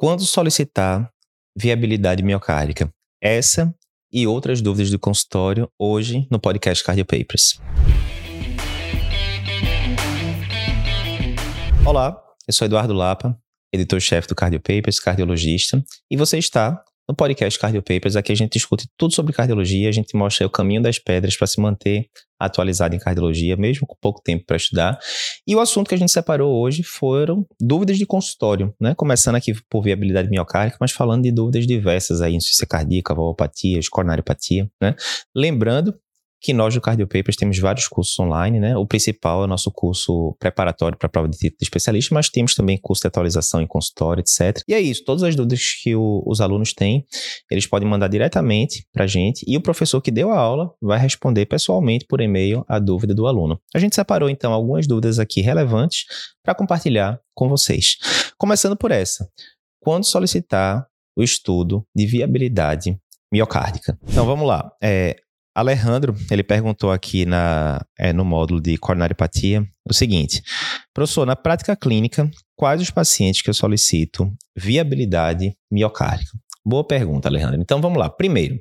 Quando solicitar viabilidade miocárdica? Essa e outras dúvidas do consultório hoje no podcast Cardio Papers. Olá, eu sou Eduardo Lapa, editor-chefe do Cardio Papers, cardiologista, e você está no podcast Cardio Papers, aqui a gente discute tudo sobre cardiologia, a gente mostra o caminho das pedras para se manter atualizado em cardiologia, mesmo com pouco tempo para estudar. E o assunto que a gente separou hoje foram dúvidas de consultório, né? Começando aqui por viabilidade miocárdica, mas falando de dúvidas diversas aí, insuficiência cardíaca, valvopatia, coronariopatia, né? Lembrando que nós do Cardio Papers temos vários cursos online, né? O principal é o nosso curso preparatório para a prova de título de especialista, mas temos também curso de atualização em consultório, etc. E é isso, todas as dúvidas que o, os alunos têm, eles podem mandar diretamente para a gente e o professor que deu a aula vai responder pessoalmente por e-mail a dúvida do aluno. A gente separou então algumas dúvidas aqui relevantes para compartilhar com vocês. Começando por essa. Quando solicitar o estudo de viabilidade miocárdica. Então vamos lá. É, Alejandro, ele perguntou aqui na, é, no módulo de coronariopatia o seguinte: professor, na prática clínica, quais os pacientes que eu solicito viabilidade miocárdica? Boa pergunta, Alejandro. Então vamos lá. Primeiro,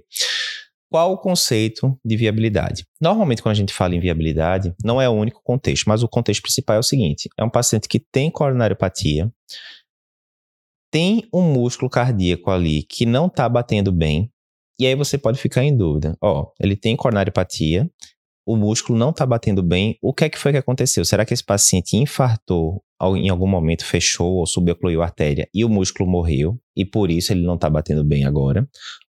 qual o conceito de viabilidade? Normalmente, quando a gente fala em viabilidade, não é o único contexto, mas o contexto principal é o seguinte: é um paciente que tem coronariopatia, tem um músculo cardíaco ali que não está batendo bem, e aí você pode ficar em dúvida. Ó, ele tem coronariopatia, o músculo não está batendo bem. O que é que foi que aconteceu? Será que esse paciente infartou em algum momento, fechou ou subocluiu a artéria e o músculo morreu e por isso ele não está batendo bem agora?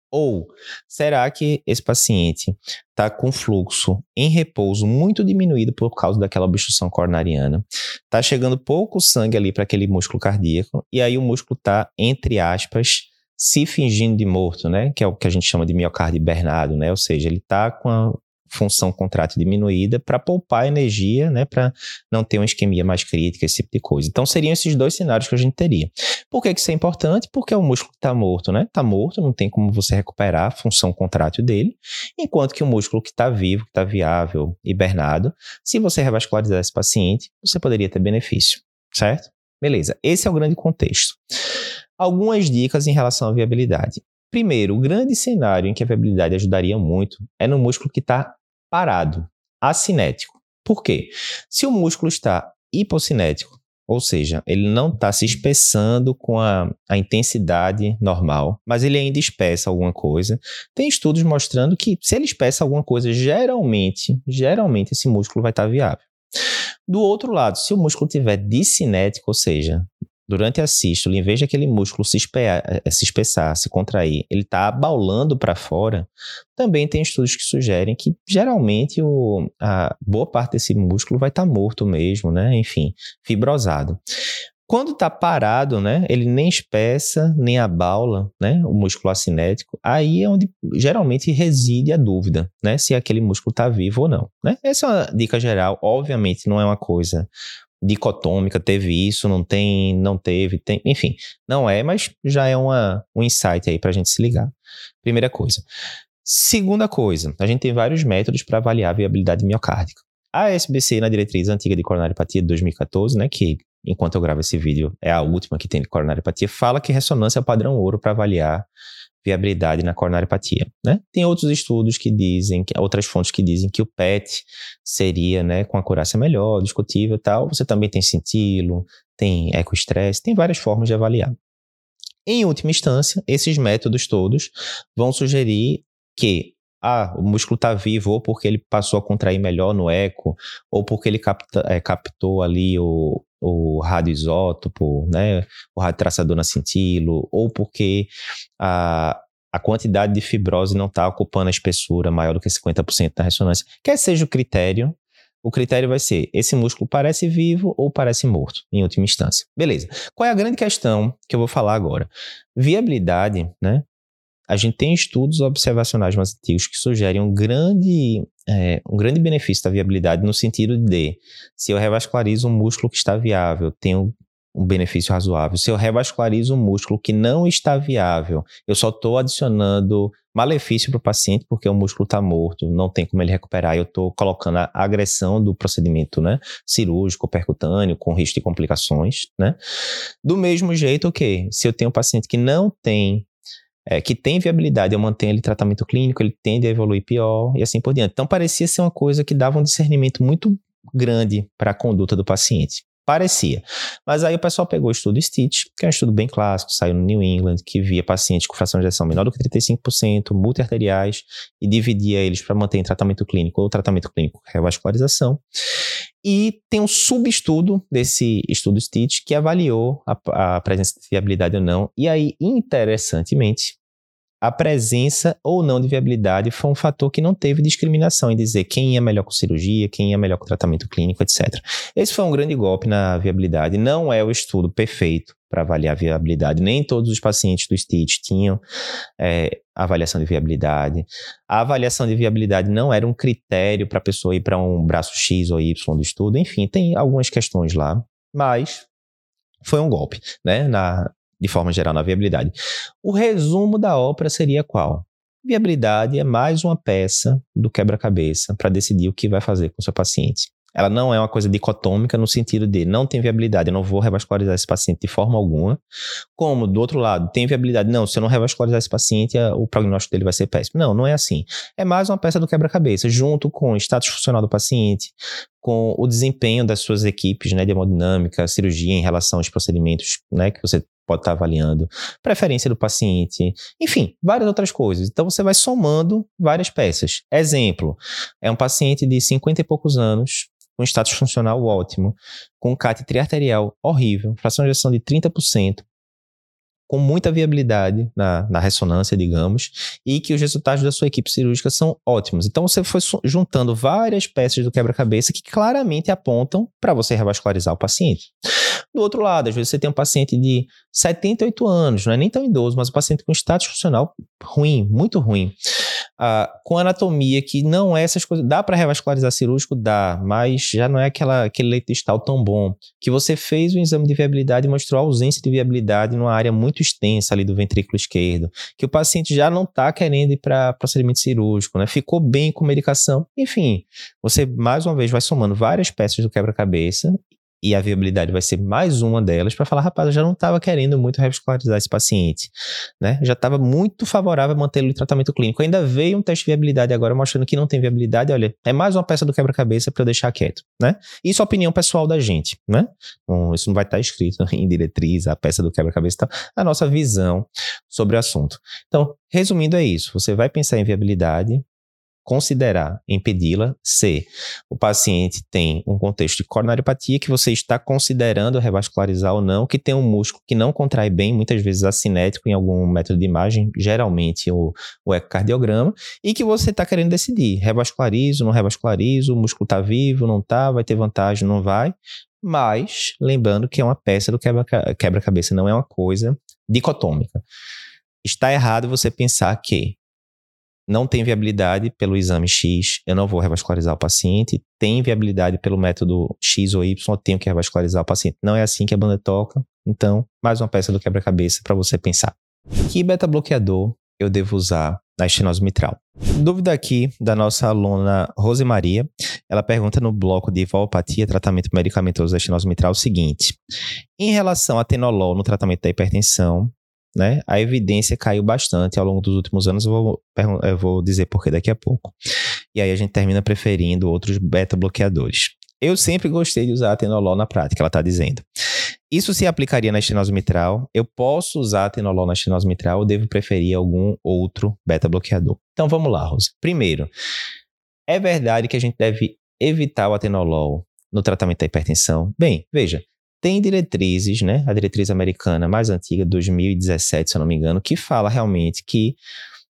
Ou será que esse paciente está com fluxo em repouso muito diminuído por causa daquela obstrução coronariana? Está chegando pouco sangue ali para aquele músculo cardíaco e aí o músculo está, entre aspas, se fingindo de morto, né? Que é o que a gente chama de miocárdio hibernado, né? Ou seja, ele está com a função contrátil diminuída para poupar energia, né? Para não ter uma isquemia mais crítica, esse tipo de coisa. Então, seriam esses dois cenários que a gente teria. Por que, que isso é importante? Porque o músculo está morto, né? Está morto, não tem como você recuperar a função contrátil dele, enquanto que o músculo que está vivo, que está viável, hibernado, se você revascularizar esse paciente, você poderia ter benefício, certo? Beleza, esse é o grande contexto. Algumas dicas em relação à viabilidade. Primeiro, o grande cenário em que a viabilidade ajudaria muito é no músculo que está parado, acinético. Por quê? Se o músculo está hipocinético, ou seja, ele não está se espessando com a, a, intensidade normal, mas ele ainda espessa alguma coisa. Tem estudos mostrando que se ele espessa alguma coisa, geralmente, geralmente esse músculo vai estar tá viável. Do outro lado, se o músculo tiver discinético, ou seja, durante a sístole, em vez de aquele músculo se, eh, se espessar, se contrair, ele está abaulando para fora, também tem estudos que sugerem que geralmente o, a boa parte desse músculo vai estar tá morto mesmo, né? Enfim, fibrosado. Quando está parado, né, ele nem espessa, nem abaula, né, o músculo acinético, aí é onde geralmente reside a dúvida, né, se aquele músculo está vivo ou não, né. Essa é uma dica geral, obviamente não é uma coisa dicotômica, teve isso, não tem, não teve, tem, enfim, não é, mas já é uma, um insight aí para a gente se ligar. Primeira coisa. Segunda coisa, a gente tem vários métodos para avaliar a viabilidade miocárdica. A SBC, na diretriz antiga de coronariopatia de 2014, né, que enquanto eu gravo esse vídeo é a última que tem de coronariopatia, fala que ressonância é o padrão ouro para avaliar viabilidade na coronariopatia. Né? Tem outros estudos que dizem, que, outras fontes que dizem que o PET seria, né, com acurácia melhor, discutível e tal. Você também tem cintilo, tem ecoestresse, tem várias formas de avaliar. Em última instância, esses métodos todos vão sugerir que ah, o músculo está vivo ou porque ele passou a contrair melhor no eco, ou porque ele capta, é, captou ali o, o radioisótopo, né, o radiotraçador na cintilo, ou porque a, a quantidade de fibrose não está ocupando a espessura maior do que 50% da ressonância. Quer seja o critério, o critério vai ser: esse músculo parece vivo ou parece morto, em última instância. Beleza. Qual é a grande questão que eu vou falar agora? Viabilidade, né? A gente tem estudos observacionais mais antigos que sugerem um grande, é, um grande benefício da viabilidade no sentido de, se eu revascularizo um músculo que está viável, tenho um benefício razoável. Se eu revascularizo um músculo que não está viável, eu só estou adicionando malefício para o paciente porque o músculo está morto, não tem como ele recuperar. Eu estou colocando a agressão do procedimento né, cirúrgico, percutâneo, com risco de complicações. Né? Do mesmo jeito, o okay, Se eu tenho um paciente que não tem é, que tem viabilidade, eu mantenho ele tratamento clínico, ele tende a evoluir pior e assim por diante. Então parecia ser uma coisa que dava um discernimento muito grande para a conduta do paciente. Parecia. Mas aí o pessoal pegou o estudo Stitch, que é um estudo bem clássico, saiu no New England, que via pacientes com fração de ejeção menor do que 35%, multiarteriais, e dividia eles para manter em tratamento clínico ou tratamento clínico revascularização. E tem um subestudo desse estudo Stitch que avaliou a, a presença de viabilidade ou não. E aí, interessantemente, a presença ou não de viabilidade foi um fator que não teve discriminação em dizer quem ia melhor com cirurgia, quem ia melhor com tratamento clínico, etc. Esse foi um grande golpe na viabilidade. Não é o estudo perfeito para avaliar a viabilidade. Nem todos os pacientes do STIT tinham é, avaliação de viabilidade. A avaliação de viabilidade não era um critério para a pessoa ir para um braço X ou Y do estudo. Enfim, tem algumas questões lá, mas foi um golpe, né, na, de forma geral na viabilidade. O resumo da ópera seria qual? Viabilidade é mais uma peça do quebra-cabeça para decidir o que vai fazer com o seu paciente. Ela não é uma coisa dicotômica no sentido de não tem viabilidade, eu não vou revascularizar esse paciente de forma alguma. Como, do outro lado, tem viabilidade, não, se eu não revascularizar esse paciente, o prognóstico dele vai ser péssimo. Não, não é assim. É mais uma peça do quebra-cabeça, junto com o status funcional do paciente, com o desempenho das suas equipes né, de hemodinâmica, cirurgia em relação aos procedimentos né, que você pode estar avaliando, preferência do paciente, enfim, várias outras coisas. Então você vai somando várias peças. Exemplo, é um paciente de 50 e poucos anos, com status funcional ótimo, com CAT triarterial horrível, fração de ejeção de 30%, com muita viabilidade na, na, ressonância, digamos, e que os resultados da sua equipe cirúrgica são ótimos. Então você foi juntando várias peças do quebra-cabeça que claramente apontam para você revascularizar o paciente. Do outro lado, às vezes você tem um paciente de 78 anos, não é nem tão idoso, mas um paciente com status funcional ruim, muito ruim ah, com anatomia que não é essas coisas. Dá para revascularizar cirúrgico? Dá, mas já não é aquela, aquele leito distal tão bom. Que você fez o exame de viabilidade e mostrou ausência de viabilidade numa área muito extensa ali do ventrículo esquerdo. Que o paciente já não está querendo ir para procedimento cirúrgico, né? Ficou bem com medicação. Enfim, você mais uma vez vai somando várias peças do quebra-cabeça e a viabilidade vai ser mais uma delas para falar, rapaz, eu já não estava querendo muito revascularizar esse paciente, né? Já estava muito favorável a mantê-lo em tratamento clínico. Ainda veio um teste de viabilidade agora mostrando que não tem viabilidade, olha, é mais uma peça do quebra-cabeça para eu deixar quieto, né? Isso é opinião pessoal da gente, né? Bom, isso não vai estar tá escrito em diretriz, a peça do quebra-cabeça, tá? a nossa visão sobre o assunto. Então, resumindo é isso, você vai pensar em viabilidade, considerar impedi-la se o paciente tem um contexto de coronariopatia que você está considerando revascularizar ou não, que tem um músculo que não contrai bem, muitas vezes assinético em algum método de imagem, geralmente o, o ecocardiograma, e que você está querendo decidir, revascularizo, não revascularizo, o músculo está vivo, não está, vai ter vantagem, não vai, mas lembrando que é uma peça do quebra-cabeça, não é uma coisa dicotômica. Está errado você pensar que não tem viabilidade pelo exame X, eu não vou revascularizar o paciente. Tem viabilidade pelo método X ou Y, eu tenho que revascularizar o paciente. Não é assim que a banda toca. Então, mais uma peça do quebra-cabeça para você pensar. Que beta-bloqueador eu devo usar na estenose mitral? Dúvida aqui da nossa aluna Rosemaria. Ela pergunta no bloco de valpatia, tratamento medicamentoso da estenose mitral, o seguinte: em relação a tenolol no tratamento da hipertensão, né, a evidência caiu bastante ao longo dos últimos anos. Eu vou, eu vou dizer por que daqui a pouco. E aí a gente termina preferindo outros beta-bloqueadores. Eu sempre gostei de usar atenolol na prática, ela está dizendo. Isso se aplicaria na estenose mitral? Eu posso usar atenolol na estenose mitral ou devo preferir algum outro beta-bloqueador? Então vamos lá, Rosa. Primeiro, é verdade que a gente deve evitar o atenolol no tratamento da hipertensão? Bem, veja, tem diretrizes, né? A diretriz americana mais antiga, 2017, se eu não me engano, que fala realmente que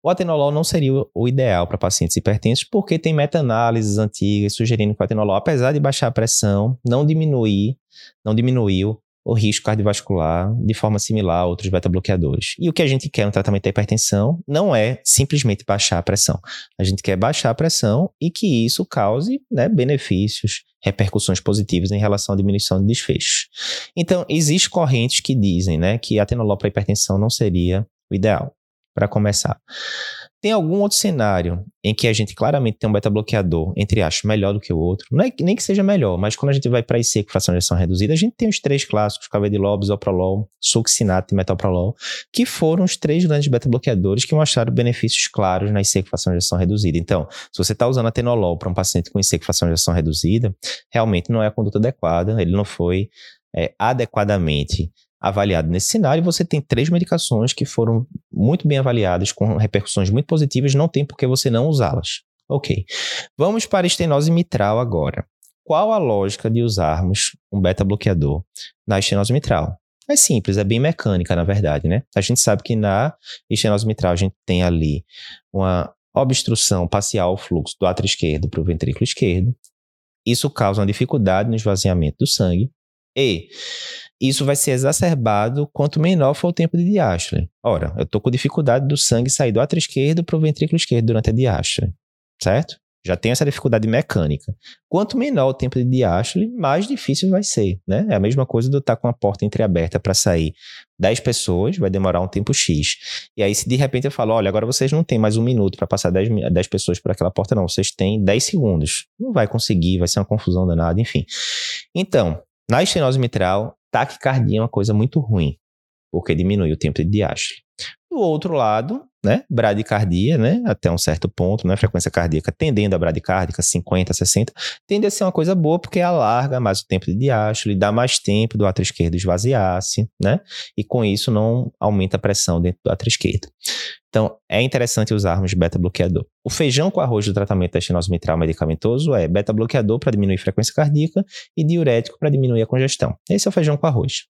o atenolol não seria o ideal para pacientes hipertensos, porque tem meta-análises antigas sugerindo que o atenolol, apesar de baixar a pressão, não diminuir, não diminuiu o risco cardiovascular de forma similar a outros beta-bloqueadores. E o que a gente quer no tratamento da hipertensão não é simplesmente baixar a pressão. A gente quer baixar a pressão e que isso cause né, benefícios, repercussões positivas em relação à diminuição de desfechos. Então, existem correntes que dizem né, que atenolol para hipertensão não seria o ideal, para começar. Tem algum outro cenário em que a gente claramente tem um beta-bloqueador, entre aspas, melhor do que o outro? É nem que seja melhor, mas quando a gente vai para IC com fração de ação reduzida, a gente tem os três clássicos, carvedilol, bisoprolol, succinato e metoprolol, que foram os três grandes beta-bloqueadores que mostraram benefícios claros na IC com fração de ação reduzida. Então, se você está usando atenolol para um paciente com IC com fração de ação reduzida, realmente não é a conduta adequada, ele não foi é, adequadamente avaliado nesse cenário, você tem três medicações que foram muito bem avaliadas, com repercussões muito positivas, não tem por que você não usá-las. Ok. Vamos para a estenose mitral agora. Qual a lógica de usarmos um beta-bloqueador na estenose mitral? É simples, é bem mecânica, na verdade, né? A gente sabe que na estenose mitral a gente tem ali uma obstrução parcial ao fluxo do átrio esquerdo para o ventrículo esquerdo. Isso causa uma dificuldade no esvaziamento do sangue. E isso vai ser exacerbado quanto menor for o tempo de diástole. Ora, eu estou com dificuldade do sangue sair do átrio esquerdo para o ventrículo esquerdo durante a diástole, certo? Já tem essa dificuldade mecânica. Quanto menor o tempo de diástole, mais difícil vai ser, né? É a mesma coisa do estar tá com a porta entreaberta para sair 10 pessoas, vai demorar um tempo X. E aí, se de repente eu falo, olha, agora vocês não têm mais um minuto para passar 10, 10 pessoas por aquela porta, não. Vocês têm 10 segundos. Não vai conseguir, vai ser uma confusão danada, enfim. Então, na estenose mitral, taquicardia é uma coisa muito ruim, porque diminui o tempo de diástole. Do outro lado, né, bradicardia, né, até um certo ponto, né, frequência cardíaca tendendo a bradicárdica, 50, 60, tende a ser uma coisa boa porque alarga mais o tempo de diástole, dá mais tempo do átrio esquerdo esvaziar-se, né, e com isso não aumenta a pressão dentro do átrio esquerdo. Então, é interessante usarmos beta-bloqueador. O feijão com arroz do tratamento da estenose mitral medicamentoso é beta-bloqueador para diminuir a frequência cardíaca e diurético para diminuir a congestão. Esse é o feijão com arroz.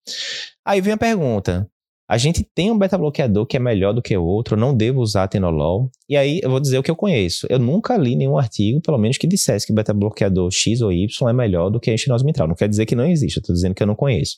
Aí vem a pergunta: a gente tem um beta-bloqueador que é melhor do que o outro, não devo usar atenolol. E aí eu vou dizer o que eu conheço. Eu nunca li nenhum artigo, pelo menos, que dissesse que beta-bloqueador X ou Y é melhor do que a estenose mitral. Não quer dizer que não existe, eu estou dizendo que eu não conheço.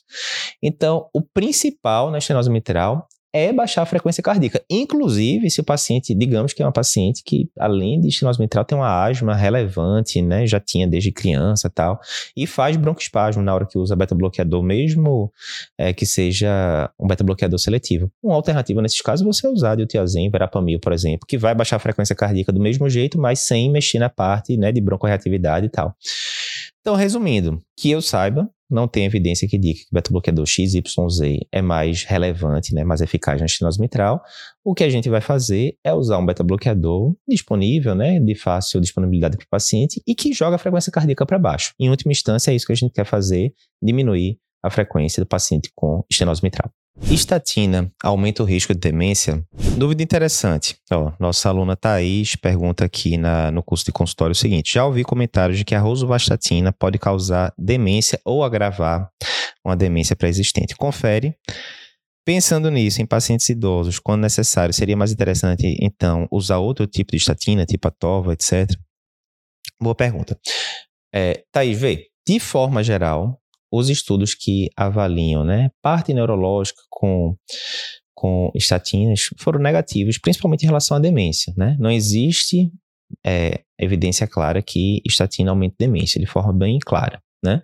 Então, o principal na estenose mitral é baixar a frequência cardíaca. Inclusive, se o paciente, digamos que é uma paciente que, além de estenose mitral, tem uma asma relevante, né? Já tinha desde criança tal, e faz broncoespasmo na hora que usa beta-bloqueador, mesmo é, que seja um beta-bloqueador seletivo. Uma alternativa nesses casos é você usar diltiazem, verapamil, por exemplo, que vai baixar a frequência cardíaca do mesmo jeito, mas sem mexer na parte né, de broncorreatividade e tal. Então, resumindo, que eu saiba, não tem evidência que diga que o beta-bloqueador XYZ é mais relevante, né, mais eficaz na estenose mitral. O que a gente vai fazer é usar um beta-bloqueador disponível, né, de fácil disponibilidade para o paciente e que joga a frequência cardíaca para baixo. Em última instância, é isso que a gente quer fazer, diminuir a frequência do paciente com estenose mitral. Estatina aumenta o risco de demência? Dúvida interessante. Ó, nossa aluna Thaís pergunta aqui na, no curso de consultório o seguinte: já ouvi comentários de que a rosuvastatina pode causar demência ou agravar uma demência pré-existente. Confere. Pensando nisso, em pacientes idosos, quando necessário, seria mais interessante, então, usar outro tipo de estatina, tipo a TOVA, etc? Boa pergunta. É, Thaís, vê, de forma geral, os estudos que avaliam né, parte neurológica com, com estatinas foram negativos, principalmente em relação à demência. Né? Não existe é, evidência clara que estatina aumenta demência, de forma bem clara. Né?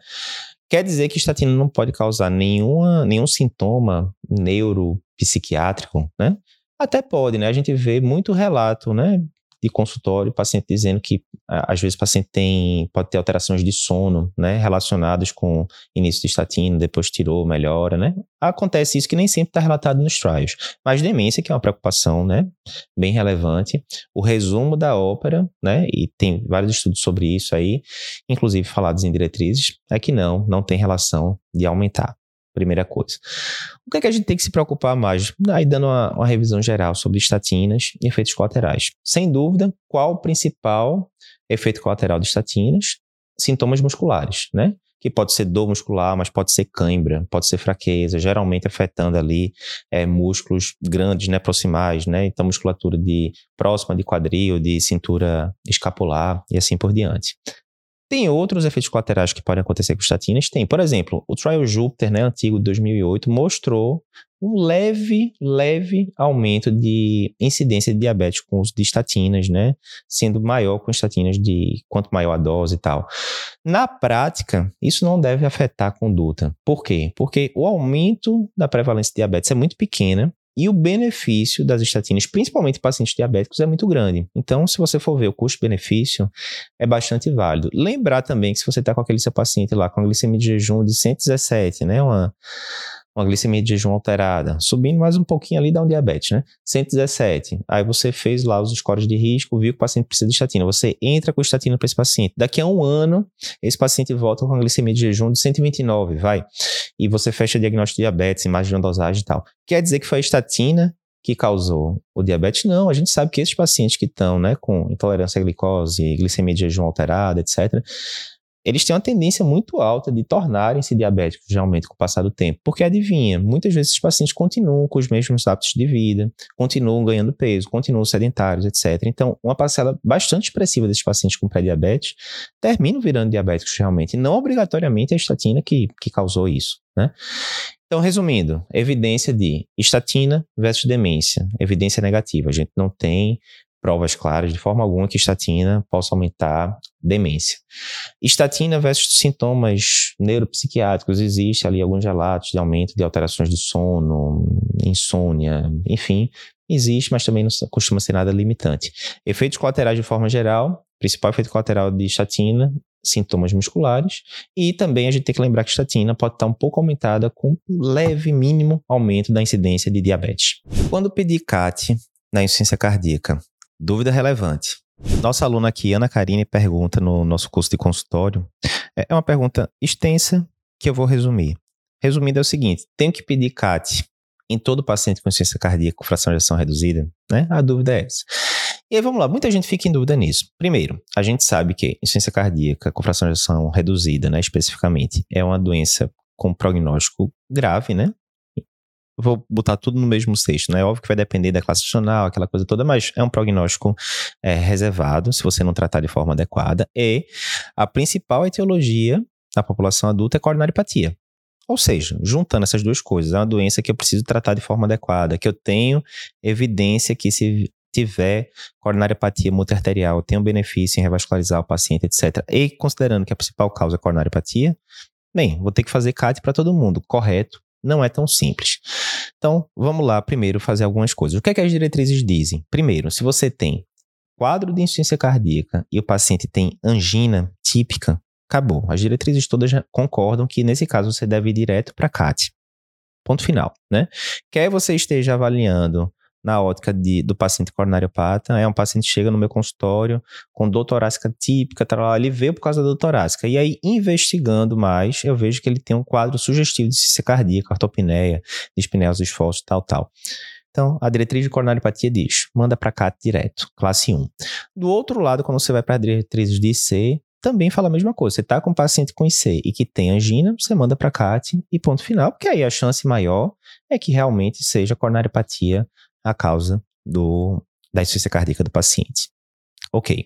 Quer dizer que estatina não pode causar nenhuma, nenhum sintoma neuropsiquiátrico, né? Até pode, né? A gente vê muito relato, né? De consultório, paciente dizendo que às vezes o paciente tem, pode ter alterações de sono, né, relacionadas com início de estatina, depois tirou, melhora, né? Acontece isso que nem sempre está relatado nos trials. Mas demência, que é uma preocupação, né, bem relevante. O resumo da ópera, né, e tem vários estudos sobre isso aí, inclusive falados em diretrizes, é que não, não tem relação de aumentar. Primeira coisa. O que é que a gente tem que se preocupar mais? Aí dando uma, uma revisão geral sobre estatinas e efeitos colaterais. Sem dúvida, qual o principal efeito colateral de estatinas? Sintomas musculares, né? Que pode ser dor muscular, mas pode ser cãibra, pode ser fraqueza, geralmente afetando ali é, músculos grandes, né, proximais, né? Então, musculatura de próxima de quadril, de cintura escapular e assim por diante. Tem outros efeitos colaterais que podem acontecer com estatinas? Tem. Por exemplo, o trial Jupiter, né, antigo de 2008, mostrou um leve, leve aumento de incidência de diabetes com uso de estatinas, né? Sendo maior com estatinas de quanto maior a dose e tal. Na prática, isso não deve afetar a conduta. Por quê? Porque o aumento da prevalência de diabetes é muito pequena e o benefício das estatinas, principalmente em pacientes diabéticos, é muito grande. Então, se você for ver o custo-benefício, é bastante válido. Lembrar também que se você está com aquele seu paciente lá com a glicemia de jejum de 117, né, uma, uma glicemia de jejum alterada, subindo mais um pouquinho ali dá um diabetes, né? 117. Aí você fez lá os scores de risco, viu que o paciente precisa de estatina. Você entra com estatina para esse paciente. Daqui a um ano, esse paciente volta com a glicemia de jejum de 129, vai. E você fecha diagnóstico de diabetes, de uma dosagem e tal. Quer dizer que foi a estatina que causou o diabetes? Não, a gente sabe que esses pacientes que estão, né, com intolerância à glicose, glicemia de jejum alterada, etc., eles têm uma tendência muito alta de tornarem-se diabéticos, geralmente, com o passar do tempo. Porque adivinha, muitas vezes esses pacientes continuam com os mesmos hábitos de vida, continuam ganhando peso, continuam sedentários, etc. Então, uma parcela bastante expressiva desses pacientes com pré-diabetes terminam virando diabéticos realmente. E não obrigatoriamente a estatina que, que causou isso, né? Então, resumindo, evidência de estatina versus demência, evidência negativa. A gente não tem provas claras de forma alguma que estatina possa aumentar demência. Estatina versus sintomas neuropsiquiátricos, existe ali alguns relatos de aumento de alterações de sono, insônia, enfim, existe, mas também não costuma ser nada limitante. Efeitos colaterais de forma geral, principal efeito colateral de estatina, sintomas musculares, e também a gente tem que lembrar que estatina pode estar um pouco aumentada com um leve mínimo aumento da incidência de diabetes. Quando pedir CAT na insuficiência cardíaca, Dúvida relevante. Nossa aluna aqui, Ana Karine, pergunta no nosso curso de consultório. É, é uma pergunta extensa que eu vou resumir. Resumindo é o seguinte: tenho que pedir CAT em todo paciente com insuficiência cardíaca com fração de ação reduzida? Né? A dúvida é essa. E aí vamos lá, muita gente fica em dúvida nisso. Primeiro, a gente sabe que insuficiência cardíaca com fração de ação reduzida, né, especificamente, é uma doença com prognóstico grave, né? Vou botar tudo no mesmo cesto, né? Óbvio que vai depender da classe funcional, aquela coisa toda, mas é um prognóstico é, reservado se você não tratar de forma adequada. E a principal etiologia da população adulta é coronaripatia. Ou seja, juntando essas duas coisas, é uma doença que eu preciso tratar de forma adequada, que eu tenho evidência que se tiver coronariopatia multiarterial, tem um benefício em revascularizar o paciente, etc. E considerando que a principal causa é coronariopatia, bem, vou ter que fazer CAT para todo mundo, correto, não é tão simples. Então, vamos lá primeiro fazer algumas coisas. O que, é que as diretrizes dizem? Primeiro, se você tem quadro de insuficiência cardíaca e o paciente tem angina típica, acabou. As diretrizes todas concordam que nesse caso você deve ir direto para CAT. Ponto final, né? Quer você esteja avaliando na ótica de, do paciente coronariopata. É um paciente chega no meu consultório com dor torácica típica, tá ele veio por causa da dor torácica. E aí, investigando mais, eu vejo que ele tem um quadro sugestivo de ciência cardíaca, ortopneia, dispneia esforços, tal, tal. Então, a diretriz de coronariopatia diz, manda para cá direto, classe 1. Do outro lado, quando você vai para a diretrizes de IC, também fala a mesma coisa. Você está com um paciente com IC e que tem angina, você manda para CAT e ponto final, porque aí a chance maior é que realmente seja coronariopatia a causa do, da insuficiência cardíaca do paciente. Ok.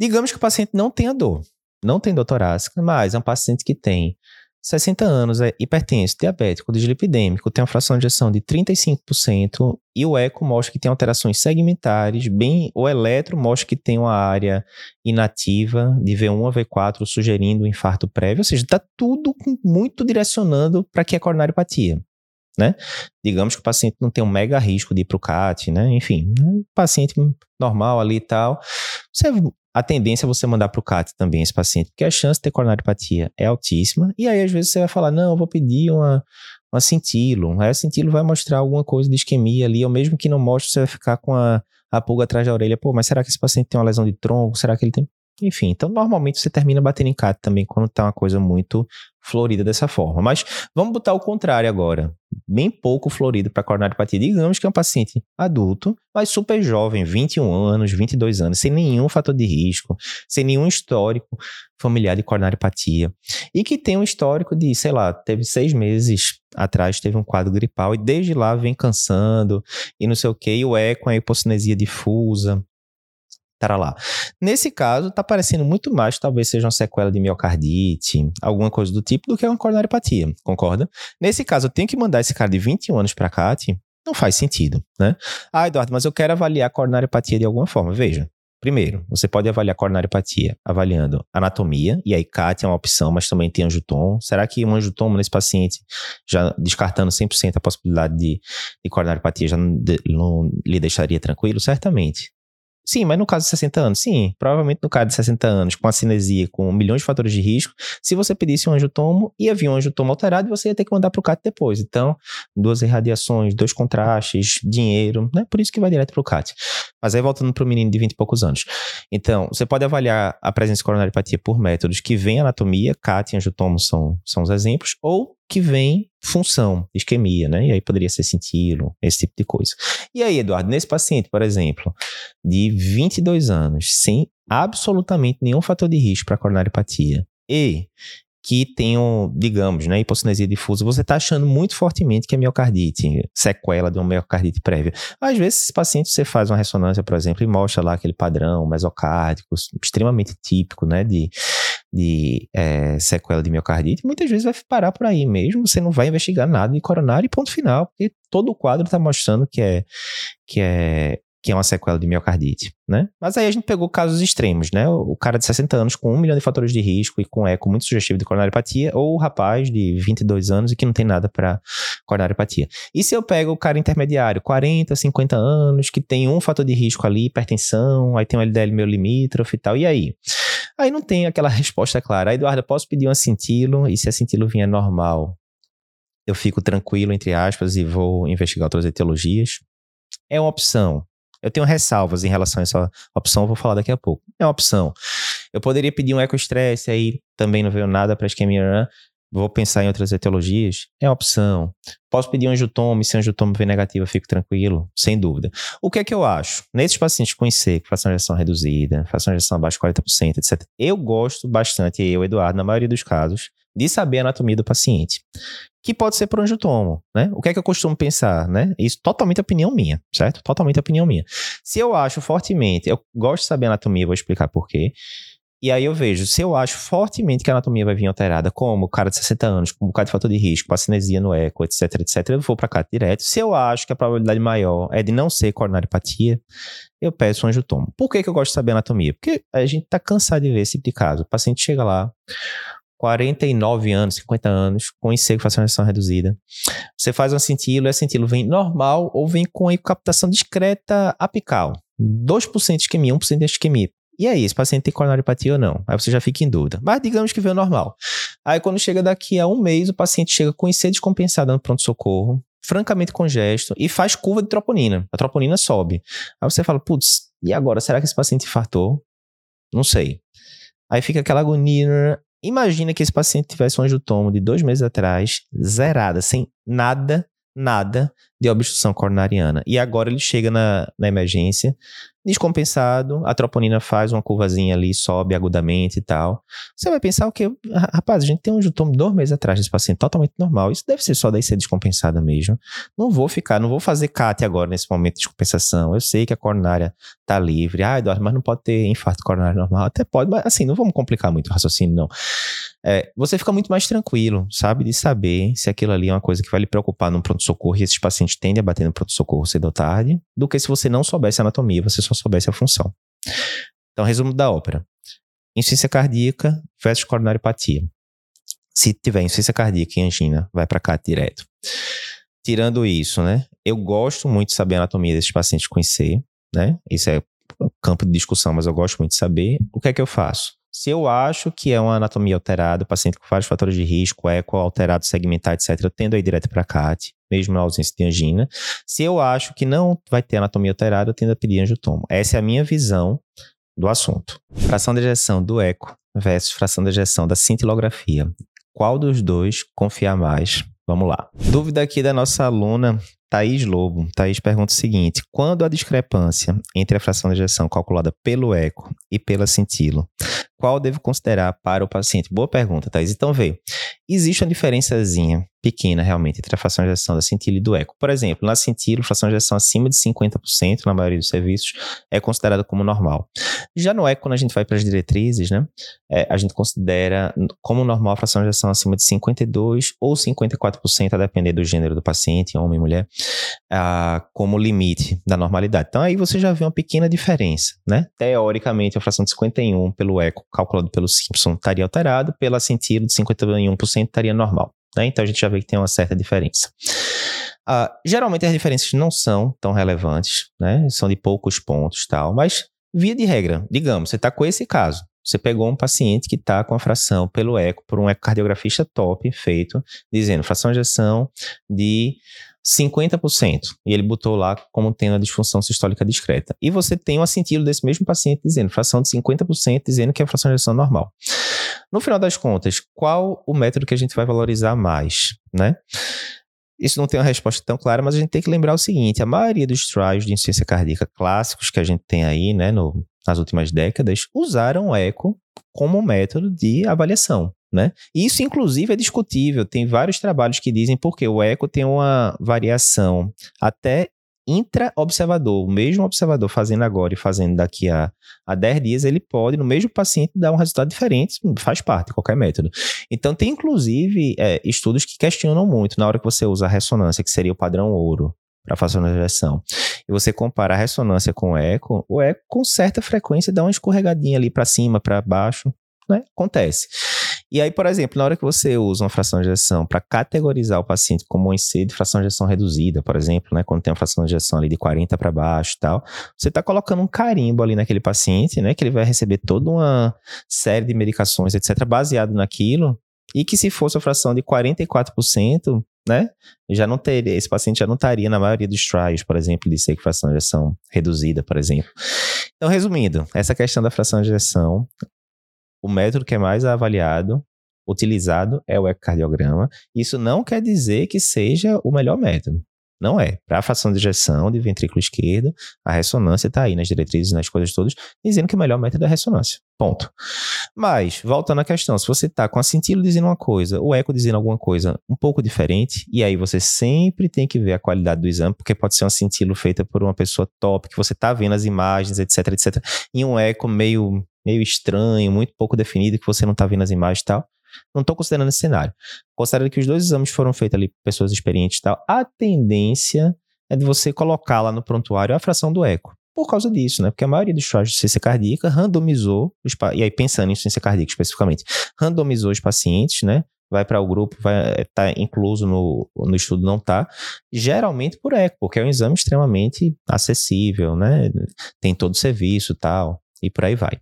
Digamos que o paciente não tenha dor, não tem dor torácica, mas é um paciente que tem 60 anos, é hipertenso, diabético, dislipidêmico, tem uma fração de ejeção de 35% e o eco mostra que tem alterações segmentares, bem, o eletro mostra que tem uma área inativa de V1 a V4 sugerindo um infarto prévio, ou seja, está tudo muito direcionando para que é coronariopatia né? Digamos que o paciente não tem um mega risco de ir para o CAT, né? Enfim, um paciente normal ali e tal. Você, a tendência é você mandar para o CAT também esse paciente, porque a chance de ter coronariopatia é altíssima. E aí, às vezes, você vai falar, não, eu vou pedir uma, uma cintilo. Aí a cintilo vai mostrar alguma coisa de isquemia ali, ou mesmo que não mostre, você vai ficar com a, a pulga atrás da orelha. Pô, mas será que esse paciente tem uma lesão de tronco? Será que ele tem... Enfim, então normalmente você termina batendo em CAT também quando tá uma coisa muito florida dessa forma. Mas vamos botar o contrário agora. Bem pouco florido para coronariopatia. Digamos que é um paciente adulto, mas super jovem, 21 anos, 22 anos, sem nenhum fator de risco, sem nenhum histórico familiar de coronariopatia. E que tem um histórico de, sei lá, teve seis meses atrás, teve um quadro gripal e desde lá vem cansando e não sei o que, e o eco, a hipocinesia difusa, Tará lá. Nesse caso, tá parecendo muito mais, talvez seja uma sequela de miocardite, alguma coisa do tipo, do que uma coronariopatia, concorda? Nesse caso, eu tenho que mandar esse cara de 21 anos para CAT, não faz sentido, né? Ah, Eduardo, mas eu quero avaliar a coronariopatia de alguma forma. Veja, Primeiro, você pode avaliar coronariopatia avaliando anatomia, e aí CAT é uma opção, mas também tem angiotom. Será que um angiotomo nesse paciente, já descartando 100% a possibilidade de, de coronariopatia, já não, de, não lhe deixaria tranquilo? Certamente. Sim, mas no caso de 60 anos, sim. Provavelmente no caso de 60 anos, com a cinesia, com milhões de fatores de risco, se você pedisse um angiotomo, ia vir um angiotomo alterado e você ia ter que mandar para o CAT depois. Então, duas irradiações, dois contrastes, dinheiro, né? Por isso que vai direto para o CAT. Mas aí voltando para o menino de 20 e poucos anos. Então, você pode avaliar a presença de coronariopatia por métodos que vêm anatomia, CAT e angiotomo são, são os exemplos, ou que vem função, isquemia, né? E aí poderia ser cintilo, esse tipo de coisa. E aí, Eduardo, nesse paciente, por exemplo, de 22 anos, sem absolutamente nenhum fator de risco para coronariopatia e que tenham, digamos, né, hipocinesia difusa, você está achando muito fortemente que é miocardite, sequela de uma miocardite prévia. Às vezes, esse paciente você faz uma ressonância, por exemplo, e mostra lá aquele padrão mesocárdico, extremamente típico, né, de, de é, sequela de miocardite, muitas vezes vai parar por aí mesmo, você não vai investigar nada de coronário e ponto final, porque todo o quadro está mostrando que é, que é que é uma sequela de miocardite, né? Mas aí a gente pegou casos extremos, né? O cara de 60 anos com um milhão de fatores de risco e com eco muito sugestivo de coronariopatia, ou o rapaz de 22 anos e que não tem nada para coronariopatia. E se eu pego o cara intermediário, 40, 50 anos, que tem um fator de risco ali, hipertensão, aí tem um LDL meio limítrofe e tal, e aí? Aí não tem aquela resposta clara. Aí, Eduardo, eu posso pedir um acintilo, e se acintilo vier normal, eu fico tranquilo, entre aspas, e vou investigar outras etiologias. É uma opção. Eu tenho ressalvas em relação a essa opção, vou falar daqui a pouco. É uma opção. Eu poderia pedir um ecoestresse, aí também não veio nada para isquemia Vou pensar em outras etiologias. É uma opção. Posso pedir um angiotoma, e se angiotoma negativo, eu fico tranquilo, sem dúvida. O que é que eu acho? Nesses pacientes com IC, fração de injeção reduzida, fração de injeção abaixo de 40%, etc., eu gosto bastante, eu, Eduardo, na maioria dos casos, de saber a anatomia do paciente que pode ser por angiotomo, né? O que é que eu costumo pensar, né? Isso totalmente opinião minha, certo? Totalmente opinião minha. Se eu acho fortemente, eu gosto de saber a anatomia, vou explicar por quê. E aí eu vejo, se eu acho fortemente que a anatomia vai vir alterada, como o cara de 60 anos, com um bocado de fator de risco, com cinesia no eco, etc, etc, eu vou para cá direto. Se eu acho que a probabilidade maior é de não ser coronariopatia, eu peço um angiotomo. Por que, que eu gosto de saber anatomia? Porque a gente tá cansado de ver esse tipo de caso. O paciente chega lá, 49 anos, 50 anos, com IC fracionação reduzida. Você faz um acintilo, e acintilo vem normal ou vem com a captação discreta apical. 2% de isquemia, 1% de isquemia. E aí, esse paciente tem coronariopatia ou não? Aí você já fica em dúvida. Mas digamos que veio normal. Aí quando chega daqui a um mês, o paciente chega com IC descompensado no pronto-socorro, francamente congesto, e faz curva de troponina. A troponina sobe. Aí você fala, putz, e agora? Será que esse paciente infartou? Não sei. Aí fica aquela agonia, Imagina que esse paciente tivesse um angiotomo de dois meses atrás, zerada, sem nada, nada de obstrução coronariana. E agora ele chega na, na emergência, descompensado, a troponina faz uma curvazinha ali, sobe agudamente e tal. Você vai pensar o quê? Rapaz, a gente tem um jutomo dois meses atrás desse paciente totalmente normal. Isso deve ser só daí ser descompensada mesmo. Não vou ficar, não vou fazer CAT agora nesse momento de descompensação. Eu sei que a coronária tá livre. Ah, Eduardo, mas não pode ter infarto coronário normal. Até pode, mas assim, não vamos complicar muito o raciocínio, não. É, você fica muito mais tranquilo, sabe? De saber se aquilo ali é uma coisa que vai lhe preocupar no pronto-socorro e esses pacientes tendem a bater no pronto-socorro cedo ou tarde, do que se você não soubesse a anatomia, você só soubesse a função. Então, resumo da ópera. Insuficiência cardíaca versus coronariopatia. Se tiver insuficiência cardíaca e angina, vai para cá direto. Tirando isso, né? Eu gosto muito de saber a anatomia desses pacientes com IC, né? Isso é campo de discussão, mas eu gosto muito de saber. O que é que eu faço? Se eu acho que é uma anatomia alterada, paciente com vários fatores de risco, eco alterado, segmentar, etc., eu tendo aí direto para CAT mesmo na ausência de angina. Se eu acho que não vai ter anatomia alterada, eu tendo a pedir angiotomo. Essa é a minha visão do assunto. Fração de ejeção do eco versus fração de ejeção da cintilografia. Qual dos dois confiar mais? Vamos lá. Dúvida aqui da nossa aluna Thaís Lobo. Thaís pergunta o seguinte: quando a discrepância entre a fração de ejeção calculada pelo eco e pela cintilo, qual devo considerar para o paciente? Boa pergunta, Thaís. Então veio. Existe uma diferençazinha pequena realmente entre a fração de ejeção da cintila e do eco. Por exemplo, na cintila, a fração de ejeção acima de 50% na maioria dos serviços é considerada como normal. Já no eco, quando a gente vai para as diretrizes, né, é, a gente considera como normal a fração de ejeção acima de 52% ou 54%, a depender do gênero do paciente, homem, mulher, ah, como limite da normalidade. Então aí você já vê uma pequena diferença, né? Teoricamente, a fração de 51 pelo eco calculado pelo Simpson estaria alterado, pela cintila de 51% estaria normal. Né? Então a gente já vê que tem uma certa diferença. Uh, geralmente as diferenças não são tão relevantes, né? São de poucos pontos tal, mas via de regra, digamos, você está com esse caso. Você pegou um paciente que está com a fração pelo eco, por um ecocardiografista top feito, dizendo fração de ejeção de 50%. E ele botou lá como tendo a disfunção sistólica discreta. E você tem um assentido desse mesmo paciente dizendo fração de 50%, dizendo que é a fração de ejeção normal. No final das contas, qual o método que a gente vai valorizar mais, né? Isso não tem uma resposta tão clara, mas a gente tem que lembrar o seguinte: a maioria dos trials de insuficiência cardíaca clássicos que a gente tem aí, né, no, nas últimas décadas, usaram o eco como método de avaliação. Né? Isso, inclusive, é discutível. Tem vários trabalhos que dizem porque o eco tem uma variação até intra-observador. O mesmo observador fazendo agora e fazendo daqui a, a 10 dias, ele pode, no mesmo paciente, dar um resultado diferente, faz parte de qualquer método. Então, tem inclusive é, estudos que questionam muito na hora que você usa a ressonância, que seria o padrão ouro, para fazer uma injeção. E você compara a ressonância com o eco, o eco com certa frequência dá uma escorregadinha ali para cima, para baixo, né? Acontece. E aí, por exemplo, na hora que você usa uma fração de ejeção para categorizar o paciente como um IC de fração de ejeção reduzida, por exemplo, né, quando tem uma fração de ejeção ali de 40 para baixo e tal, você está colocando um carimbo ali naquele paciente, né, que ele vai receber toda uma série de medicações, etc., baseado naquilo, e que se fosse a fração de 44%, né, já não teria, esse paciente já não estaria na maioria dos trials, por exemplo, de ser fração de ejeção reduzida, por exemplo. Então, resumindo, essa questão da fração de ejeção o método que é mais avaliado, utilizado, é o ecocardiograma. Isso não quer dizer que seja o melhor método. Não é. Para a fração de injeção de ventrículo esquerdo, a ressonância está aí nas diretrizes, nas coisas todas, dizendo que o melhor método é a ressonância. Ponto. Mas, voltando à questão, se você está com a cintila dizendo uma coisa, o eco dizendo alguma coisa um pouco diferente, e aí você sempre tem que ver a qualidade do exame, porque pode ser uma cintila feita por uma pessoa top, que você está vendo as imagens, etc, etc, e um eco meio meio estranho, muito pouco definido, que você não está vendo as imagens e tal. Não estou considerando esse cenário. Considerando que os dois exames foram feitos ali por pessoas experientes e tal, a tendência é de você colocar lá no prontuário a fração do eco. Por causa disso, né? Porque a maioria dos trials de ciência cardíaca randomizou, os, e aí pensando em ciência cardíaca especificamente, randomizou os pacientes, né? vai para o grupo, vai estar tá incluso no, no estudo, não está, geralmente por eco, porque é um exame extremamente acessível, né? Tem todo o serviço tal e por aí vai.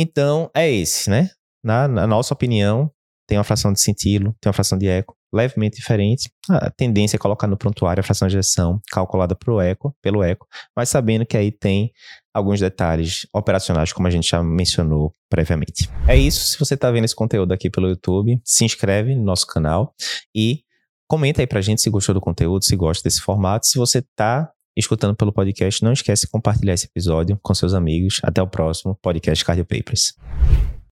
Então, é esse, né? Na, na nossa opinião, tem uma fração de cintilo, tem uma fração de eco levemente diferente. A tendência é colocar no prontuário a fração de ejeção calculada pro eco, pelo eco, mas sabendo que aí tem alguns detalhes operacionais, como a gente já mencionou previamente. É isso. Se você está vendo esse conteúdo aqui pelo YouTube, se inscreve no nosso canal e comenta aí pra gente se gostou do conteúdo, se gosta desse formato. Se você está escutando pelo podcast, não esquece de compartilhar esse episódio com seus amigos. Até o próximo podcast Cardio Papers.